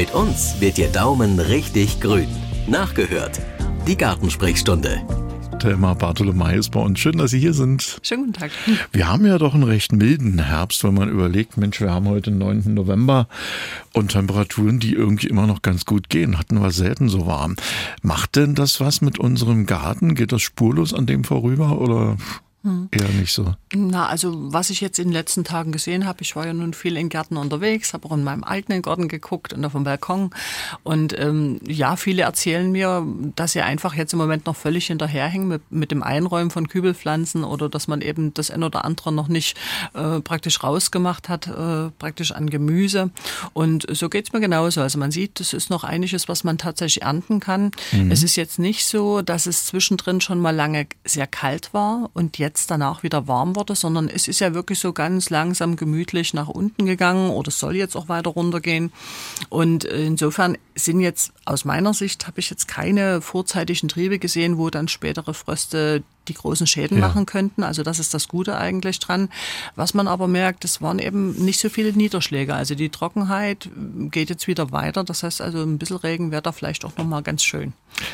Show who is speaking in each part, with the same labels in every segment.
Speaker 1: Mit uns wird Ihr Daumen richtig grün. Nachgehört. Die Gartensprechstunde.
Speaker 2: Thelma Bartolomei ist bei uns. Schön, dass Sie hier sind.
Speaker 3: Schönen guten Tag.
Speaker 2: Wir haben ja doch einen recht milden Herbst, wenn man überlegt, Mensch, wir haben heute den 9. November und Temperaturen, die irgendwie immer noch ganz gut gehen. Hatten wir selten so warm. Macht denn das was mit unserem Garten? Geht das spurlos an dem vorüber oder hm. Eher nicht so.
Speaker 3: Na, also was ich jetzt in den letzten Tagen gesehen habe, ich war ja nun viel in Gärten unterwegs, habe auch in meinem eigenen Garten geguckt und auf dem Balkon. Und ähm, ja, viele erzählen mir, dass sie einfach jetzt im Moment noch völlig hinterherhängen mit, mit dem Einräumen von Kübelpflanzen oder dass man eben das ein oder andere noch nicht äh, praktisch rausgemacht hat, äh, praktisch an Gemüse. Und so geht's mir genauso. Also man sieht, es ist noch einiges, was man tatsächlich ernten kann. Mhm. Es ist jetzt nicht so, dass es zwischendrin schon mal lange sehr kalt war und jetzt jetzt danach wieder warm wurde, sondern es ist ja wirklich so ganz langsam gemütlich nach unten gegangen oder soll jetzt auch weiter runtergehen. Und insofern sind jetzt aus meiner Sicht habe ich jetzt keine vorzeitigen Triebe gesehen, wo dann spätere Fröste die großen Schäden ja. machen könnten. Also das ist das Gute eigentlich dran. Was man aber merkt, es waren eben nicht so viele Niederschläge. Also die Trockenheit geht jetzt wieder weiter. Das heißt also ein bisschen Regen wäre da vielleicht auch nochmal ganz schön.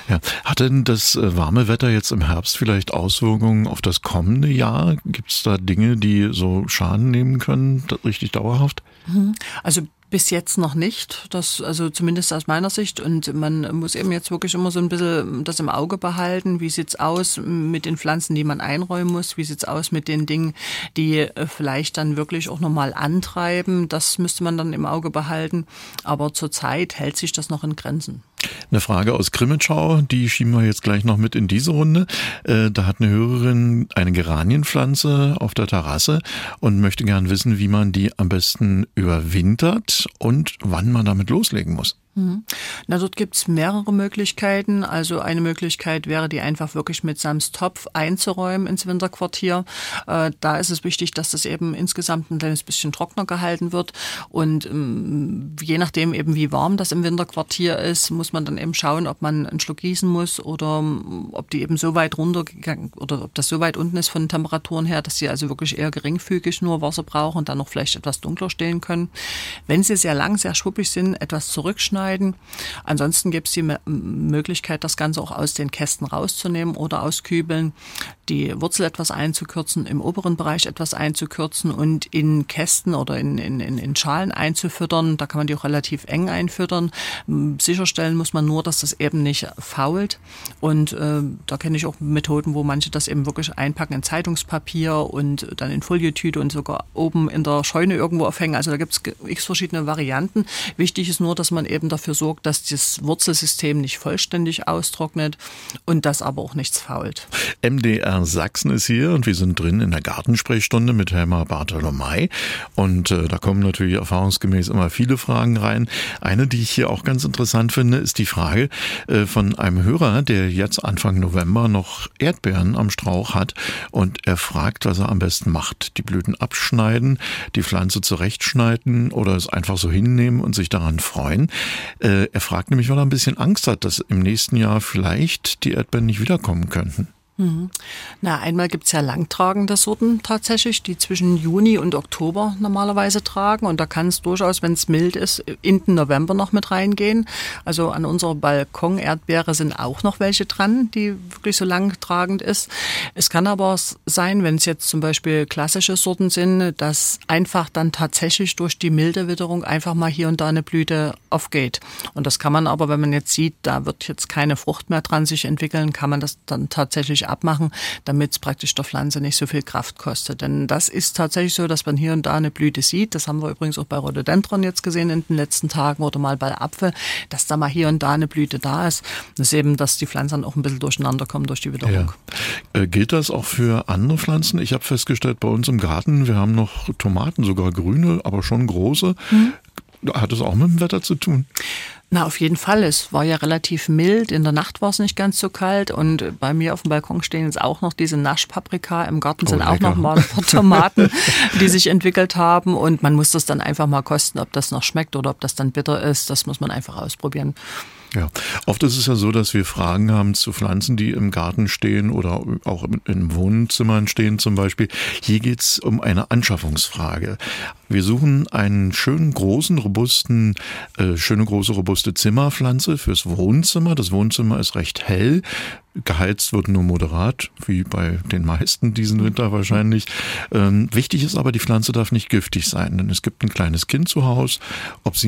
Speaker 2: Ja. Hat denn das äh, warme Wetter jetzt im Herbst vielleicht Auswirkungen auf das kommende Jahr? Gibt es da Dinge, die so Schaden nehmen können, richtig dauerhaft?
Speaker 3: Mhm. Also bis jetzt noch nicht, das also zumindest aus meiner Sicht. Und man muss eben jetzt wirklich immer so ein bisschen das im Auge behalten. Wie sieht's aus mit den Pflanzen, die man einräumen muss? Wie sieht's aus mit den Dingen, die äh, vielleicht dann wirklich auch nochmal antreiben? Das müsste man dann im Auge behalten. Aber zurzeit hält sich das noch in Grenzen.
Speaker 2: Eine Frage aus Grimmitschau, die schieben wir jetzt gleich noch mit in diese Runde. Äh, da hat eine Hörerin eine Geranienpflanze auf der Terrasse und möchte gern wissen, wie man die am besten überwintert und wann man damit loslegen muss.
Speaker 3: Mhm. Na, dort gibt's mehrere Möglichkeiten. Also eine Möglichkeit wäre, die einfach wirklich mit Sams Topf einzuräumen ins Winterquartier. Äh, da ist es wichtig, dass das eben insgesamt ein kleines bisschen trockener gehalten wird. Und ähm, je nachdem eben, wie warm das im Winterquartier ist, muss man dann eben schauen, ob man einen Schluck gießen muss oder ähm, ob die eben so weit runtergegangen oder ob das so weit unten ist von den Temperaturen her, dass sie also wirklich eher geringfügig nur Wasser brauchen und dann noch vielleicht etwas dunkler stehen können. Wenn sie sehr lang, sehr schwuppig sind, etwas zurückschneiden schneiden. Ansonsten gibt es die Möglichkeit, das Ganze auch aus den Kästen rauszunehmen oder auskübeln, die Wurzel etwas einzukürzen, im oberen Bereich etwas einzukürzen und in Kästen oder in, in, in Schalen einzufüttern. Da kann man die auch relativ eng einfüttern. Sicherstellen muss man nur, dass das eben nicht fault. Und äh, da kenne ich auch Methoden, wo manche das eben wirklich einpacken in Zeitungspapier und dann in Folietüte und sogar oben in der Scheune irgendwo aufhängen. Also da gibt es x verschiedene Varianten. Wichtig ist nur, dass man eben dafür sorgt, dass das Wurzelsystem nicht vollständig austrocknet und dass aber auch nichts fault.
Speaker 2: MDR Sachsen ist hier und wir sind drin in der Gartensprechstunde mit Helma Bartolomei. Und äh, da kommen natürlich erfahrungsgemäß immer viele Fragen rein. Eine, die ich hier auch ganz interessant finde, ist die Frage äh, von einem Hörer, der jetzt Anfang November noch Erdbeeren am Strauch hat und er fragt, was er am besten macht. Die Blüten abschneiden, die Pflanze zurechtschneiden oder es einfach so hinnehmen und sich daran freuen. Äh, er fragt nämlich, weil er ein bisschen Angst hat, dass im nächsten Jahr vielleicht die Erdbeeren nicht wiederkommen könnten.
Speaker 3: Mhm. Na, einmal gibt's ja langtragende Sorten tatsächlich, die zwischen Juni und Oktober normalerweise tragen. Und da kann es durchaus, wenn es mild ist, in den November noch mit reingehen. Also an unserer Balkon-Erdbeere sind auch noch welche dran, die wirklich so langtragend ist. Es kann aber sein, wenn es jetzt zum Beispiel klassische Sorten sind, dass einfach dann tatsächlich durch die milde Witterung einfach mal hier und da eine Blüte aufgeht. Und das kann man aber, wenn man jetzt sieht, da wird jetzt keine Frucht mehr dran sich entwickeln, kann man das dann tatsächlich abmachen, damit es praktisch der Pflanze nicht so viel Kraft kostet. Denn das ist tatsächlich so, dass man hier und da eine Blüte sieht. Das haben wir übrigens auch bei Rhododendron jetzt gesehen in den letzten Tagen oder mal bei Apfel, dass da mal hier und da eine Blüte da ist. Das ist eben, dass die Pflanzen auch ein bisschen durcheinander kommen durch die Witterung.
Speaker 2: Ja. Äh, gilt das auch für andere Pflanzen? Ich habe festgestellt, bei uns im Garten, wir haben noch Tomaten, sogar grüne, aber schon große. Mhm. Hat das auch mit dem Wetter zu tun?
Speaker 3: Na, auf jeden Fall. Es war ja relativ mild. In der Nacht war es nicht ganz so kalt. Und bei mir auf dem Balkon stehen jetzt auch noch diese Naschpaprika. Im Garten oh, sind lecker. auch noch mal ein paar Tomaten, die sich entwickelt haben. Und man muss das dann einfach mal kosten, ob das noch schmeckt oder ob das dann bitter ist. Das muss man einfach ausprobieren.
Speaker 2: Ja, oft ist es ja so, dass wir Fragen haben zu Pflanzen, die im Garten stehen oder auch in Wohnzimmern stehen zum Beispiel. Hier geht es um eine Anschaffungsfrage. Wir suchen einen schönen, großen, robusten, äh, schöne, große, robuste Zimmerpflanze fürs Wohnzimmer. Das Wohnzimmer ist recht hell. Geheizt wird nur moderat, wie bei den meisten diesen Winter wahrscheinlich. Ähm, wichtig ist aber, die Pflanze darf nicht giftig sein, denn es gibt ein kleines Kind zu Hause, ob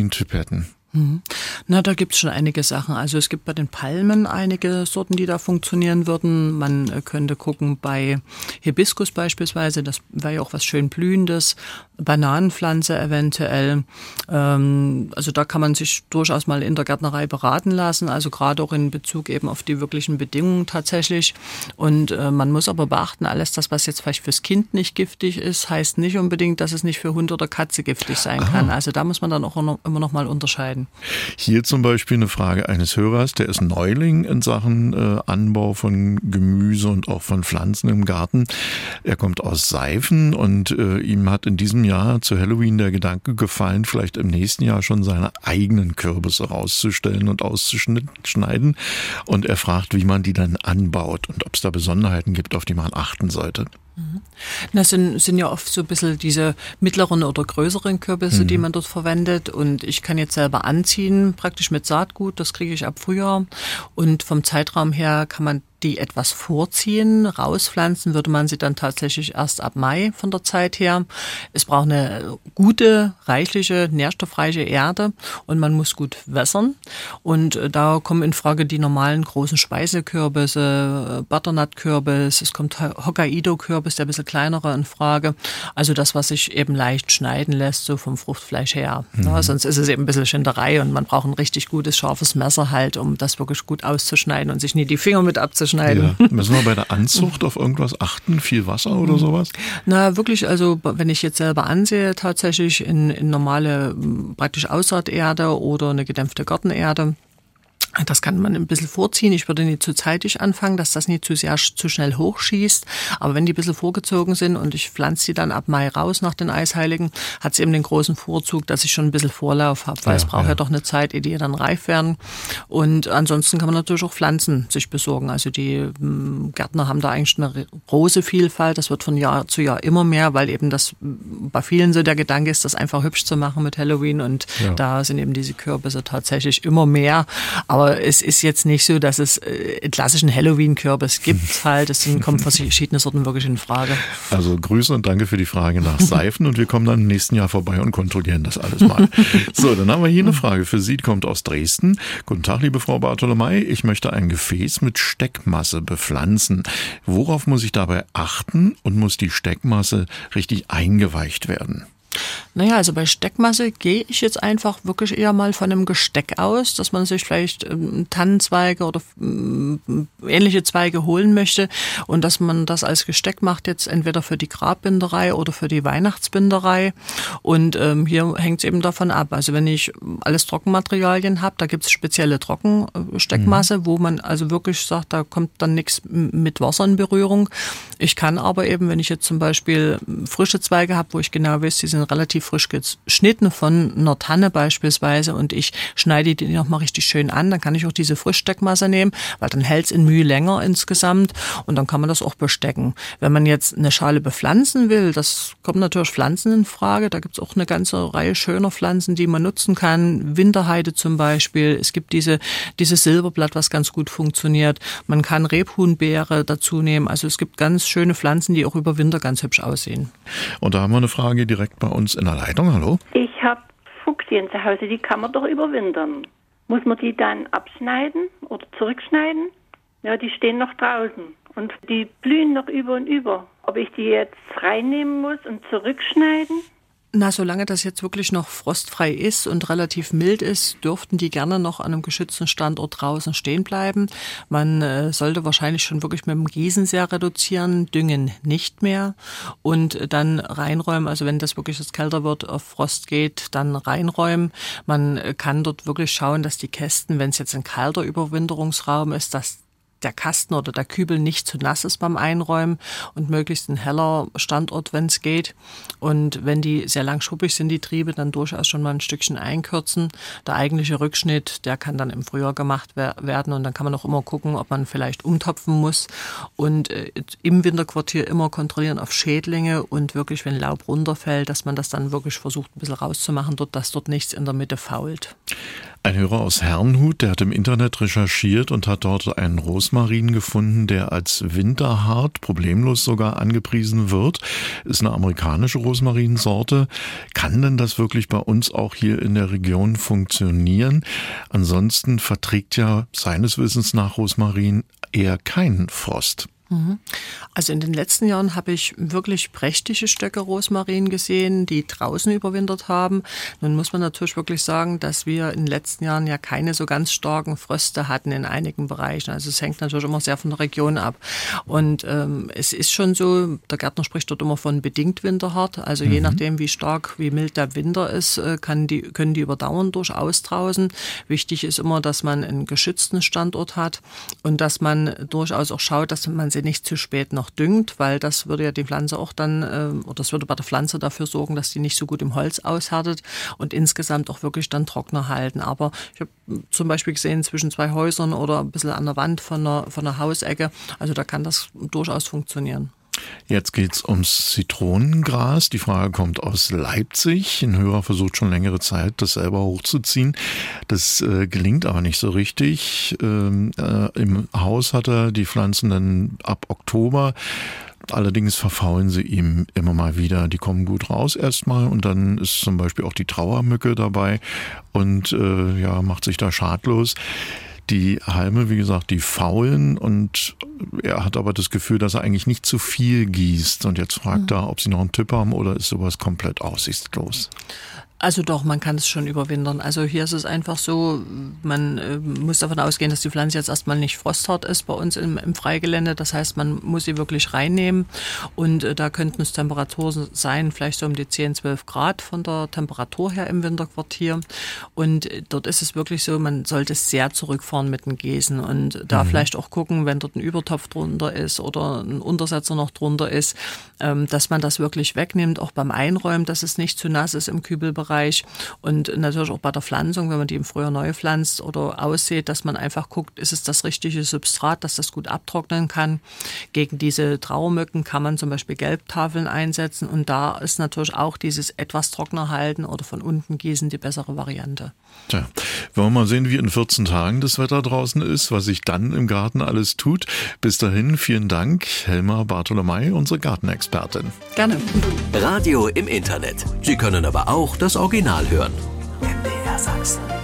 Speaker 3: Mhm. Na, da gibt es schon einige Sachen. Also es gibt bei den Palmen einige Sorten, die da funktionieren würden. Man äh, könnte gucken bei Hibiskus beispielsweise, das wäre ja auch was schön Blühendes. Bananenpflanze eventuell. Ähm, also da kann man sich durchaus mal in der Gärtnerei beraten lassen, also gerade auch in Bezug eben auf die wirklichen Bedingungen tatsächlich. Und äh, man muss aber beachten, alles das, was jetzt vielleicht fürs Kind nicht giftig ist, heißt nicht unbedingt, dass es nicht für Hund oder Katze giftig sein Aha. kann. Also da muss man dann auch immer noch mal unterscheiden.
Speaker 2: Hier zum Beispiel eine Frage eines Hörers, der ist Neuling in Sachen äh, Anbau von Gemüse und auch von Pflanzen im Garten. Er kommt aus Seifen und äh, ihm hat in diesem Jahr zu Halloween der Gedanke gefallen, vielleicht im nächsten Jahr schon seine eigenen Kürbisse rauszustellen und auszuschneiden. Und er fragt, wie man die dann anbaut und ob es da Besonderheiten gibt, auf die man achten sollte.
Speaker 3: Das sind, sind ja oft so ein bisschen diese mittleren oder größeren Kürbisse, mhm. die man dort verwendet. Und ich kann jetzt selber anziehen, praktisch mit Saatgut. Das kriege ich ab Frühjahr. Und vom Zeitraum her kann man die etwas vorziehen. Rauspflanzen würde man sie dann tatsächlich erst ab Mai von der Zeit her. Es braucht eine gute, reichliche, nährstoffreiche Erde und man muss gut wässern. Und äh, da kommen in Frage die normalen großen Speisekürbisse, Butternut-Kürbis, es kommt Hokkaido-Kürbis, der ein bisschen kleinere in Frage. Also das, was sich eben leicht schneiden lässt, so vom Fruchtfleisch her. Mhm. Ja, sonst ist es eben ein bisschen Schinderei und man braucht ein richtig gutes, scharfes Messer halt, um das wirklich gut auszuschneiden und sich nie die Finger mit abzuschneiden schneiden.
Speaker 2: Ja. Müssen wir bei der Anzucht auf irgendwas achten? Viel Wasser oder mhm. sowas?
Speaker 3: Na, wirklich, also wenn ich jetzt selber ansehe, tatsächlich in, in normale, praktisch Aussaaterde oder eine gedämpfte Gartenerde, das kann man ein bisschen vorziehen. Ich würde nicht zu zeitig anfangen, dass das nicht zu sehr zu schnell hochschießt. Aber wenn die ein bisschen vorgezogen sind und ich pflanze sie dann ab Mai raus nach den Eisheiligen, hat es eben den großen Vorzug, dass ich schon ein bisschen Vorlauf habe, weil ja, es braucht ja. ja. doch eine Zeit, ehe die dann reif werden. Und ansonsten kann man natürlich auch Pflanzen sich besorgen. Also die hm, Gärtner haben da eigentlich eine große Vielfalt. Das wird von Jahr zu Jahr immer mehr, weil eben das hm, bei vielen so der Gedanke ist, das einfach hübsch zu machen mit Halloween. Und ja. da sind eben diese Kürbisse tatsächlich immer mehr. Aber es ist jetzt nicht so, dass es äh, klassischen Halloween-Kürbis gibt halt. Es kommen verschiedene Sorten wirklich in Frage.
Speaker 2: Also Grüße und danke für die Frage nach Seifen und wir kommen dann im nächsten Jahr vorbei und kontrollieren das alles mal. so, dann haben wir hier eine Frage für Sie, die kommt aus Dresden. Guten Tag, liebe Frau Bartolomei. Ich möchte ein Gefäß mit Steckmasse bepflanzen. Worauf muss ich dabei achten und muss die Steckmasse richtig eingeweicht werden?
Speaker 3: Naja, also bei Steckmasse gehe ich jetzt einfach wirklich eher mal von einem Gesteck aus, dass man sich vielleicht ähm, Tannenzweige oder ähm, ähnliche Zweige holen möchte und dass man das als Gesteck macht, jetzt entweder für die Grabbinderei oder für die Weihnachtsbinderei. Und ähm, hier hängt es eben davon ab. Also wenn ich alles Trockenmaterialien habe, da gibt es spezielle Trockensteckmasse, mhm. wo man also wirklich sagt, da kommt dann nichts mit Wasser in Berührung. Ich kann aber eben, wenn ich jetzt zum Beispiel frische Zweige habe, wo ich genau weiß, die sind relativ frisch geschnitten von einer Tanne beispielsweise und ich schneide die nochmal richtig schön an, dann kann ich auch diese Frischsteckmasse nehmen, weil dann hält es in Mühe länger insgesamt und dann kann man das auch bestecken. Wenn man jetzt eine Schale bepflanzen will, das kommt natürlich Pflanzen in Frage, da gibt es auch eine ganze Reihe schöner Pflanzen, die man nutzen kann, Winterheide zum Beispiel, es gibt diese, dieses Silberblatt, was ganz gut funktioniert, man kann Rebhuhnbeere dazu nehmen, also es gibt ganz schöne Pflanzen, die auch über Winter ganz hübsch aussehen.
Speaker 2: Und da haben wir eine Frage direkt bei uns in der Leitung. Hallo?
Speaker 4: Ich habe Fuchsien zu Hause, die kann man doch überwintern. Muss man die dann abschneiden oder zurückschneiden? Ja, die stehen noch draußen und die blühen noch über und über. Ob ich die jetzt reinnehmen muss und zurückschneiden?
Speaker 3: Na, solange das jetzt wirklich noch frostfrei ist und relativ mild ist, dürften die gerne noch an einem geschützten Standort draußen stehen bleiben. Man äh, sollte wahrscheinlich schon wirklich mit dem Gießen sehr reduzieren, düngen nicht mehr und dann reinräumen. Also wenn das wirklich jetzt kälter wird, auf Frost geht, dann reinräumen. Man kann dort wirklich schauen, dass die Kästen, wenn es jetzt ein kalter Überwinterungsraum ist, dass der Kasten oder der Kübel nicht zu nass ist beim Einräumen und möglichst ein heller Standort, wenn es geht. Und wenn die sehr lang schuppig sind, die Triebe, dann durchaus schon mal ein Stückchen einkürzen. Der eigentliche Rückschnitt, der kann dann im Frühjahr gemacht werden und dann kann man auch immer gucken, ob man vielleicht umtopfen muss und äh, im Winterquartier immer kontrollieren auf Schädlinge und wirklich, wenn Laub runterfällt, dass man das dann wirklich versucht, ein bisschen rauszumachen, dort, dass dort nichts in der Mitte fault.
Speaker 2: Ein Hörer aus Herrnhut, der hat im Internet recherchiert und hat dort einen Rosmarin gefunden, der als winterhart, problemlos sogar angepriesen wird. Ist eine amerikanische Rosmarinsorte. Kann denn das wirklich bei uns auch hier in der Region funktionieren? Ansonsten verträgt ja seines Wissens nach Rosmarin eher keinen Frost.
Speaker 3: Also in den letzten Jahren habe ich wirklich prächtige Stöcke Rosmarin gesehen, die draußen überwintert haben. Nun muss man natürlich wirklich sagen, dass wir in den letzten Jahren ja keine so ganz starken Fröste hatten in einigen Bereichen. Also es hängt natürlich immer sehr von der Region ab. Und ähm, es ist schon so, der Gärtner spricht dort immer von bedingt winterhart. Also mhm. je nachdem, wie stark, wie mild der Winter ist, äh, kann die, können die überdauern durchaus draußen. Wichtig ist immer, dass man einen geschützten Standort hat und dass man durchaus auch schaut, dass man sie nicht zu spät noch düngt, weil das würde ja die Pflanze auch dann, äh, oder das würde bei der Pflanze dafür sorgen, dass die nicht so gut im Holz aushärtet und insgesamt auch wirklich dann trockener halten. Aber ich habe zum Beispiel gesehen, zwischen zwei Häusern oder ein bisschen an der Wand von einer, von einer Hausecke, also da kann das durchaus funktionieren.
Speaker 2: Jetzt geht's ums Zitronengras. Die Frage kommt aus Leipzig. Ein Hörer versucht schon längere Zeit, das selber hochzuziehen. Das äh, gelingt aber nicht so richtig. Ähm, äh, Im Haus hat er die Pflanzen dann ab Oktober. Allerdings verfaulen sie ihm immer mal wieder. Die kommen gut raus erstmal und dann ist zum Beispiel auch die Trauermücke dabei und äh, ja, macht sich da schadlos. Die Halme, wie gesagt, die faulen und er hat aber das Gefühl, dass er eigentlich nicht zu viel gießt. Und jetzt fragt mhm. er, ob sie noch einen Tipp haben oder ist sowas komplett aussichtslos.
Speaker 3: Also doch, man kann es schon überwintern. Also hier ist es einfach so, man äh, muss davon ausgehen, dass die Pflanze jetzt erstmal nicht frosthart ist bei uns im, im Freigelände. Das heißt, man muss sie wirklich reinnehmen und äh, da könnten es Temperaturen sein, vielleicht so um die 10, 12 Grad von der Temperatur her im Winterquartier. Und äh, dort ist es wirklich so, man sollte sehr zurückfahren mit den Gießen und da mhm. vielleicht auch gucken, wenn dort ein Übertopf drunter ist oder ein Untersetzer noch drunter ist, ähm, dass man das wirklich wegnimmt, auch beim Einräumen, dass es nicht zu nass ist im Kübelbereich Bereich und natürlich auch bei der Pflanzung, wenn man die im Frühjahr neu pflanzt oder aussät, dass man einfach guckt, ist es das richtige Substrat, dass das gut abtrocknen kann. Gegen diese Trauermücken kann man zum Beispiel Gelbtafeln einsetzen und da ist natürlich auch dieses etwas trockener halten oder von unten gießen die bessere Variante.
Speaker 2: Tja, wollen wir mal sehen, wie in 14 Tagen das Wetter draußen ist, was sich dann im Garten alles tut. Bis dahin, vielen Dank, Helma Bartolomei, unsere Gartenexpertin.
Speaker 3: Gerne.
Speaker 1: Radio im Internet. Sie können aber auch das Original hören. MDR Sachsen.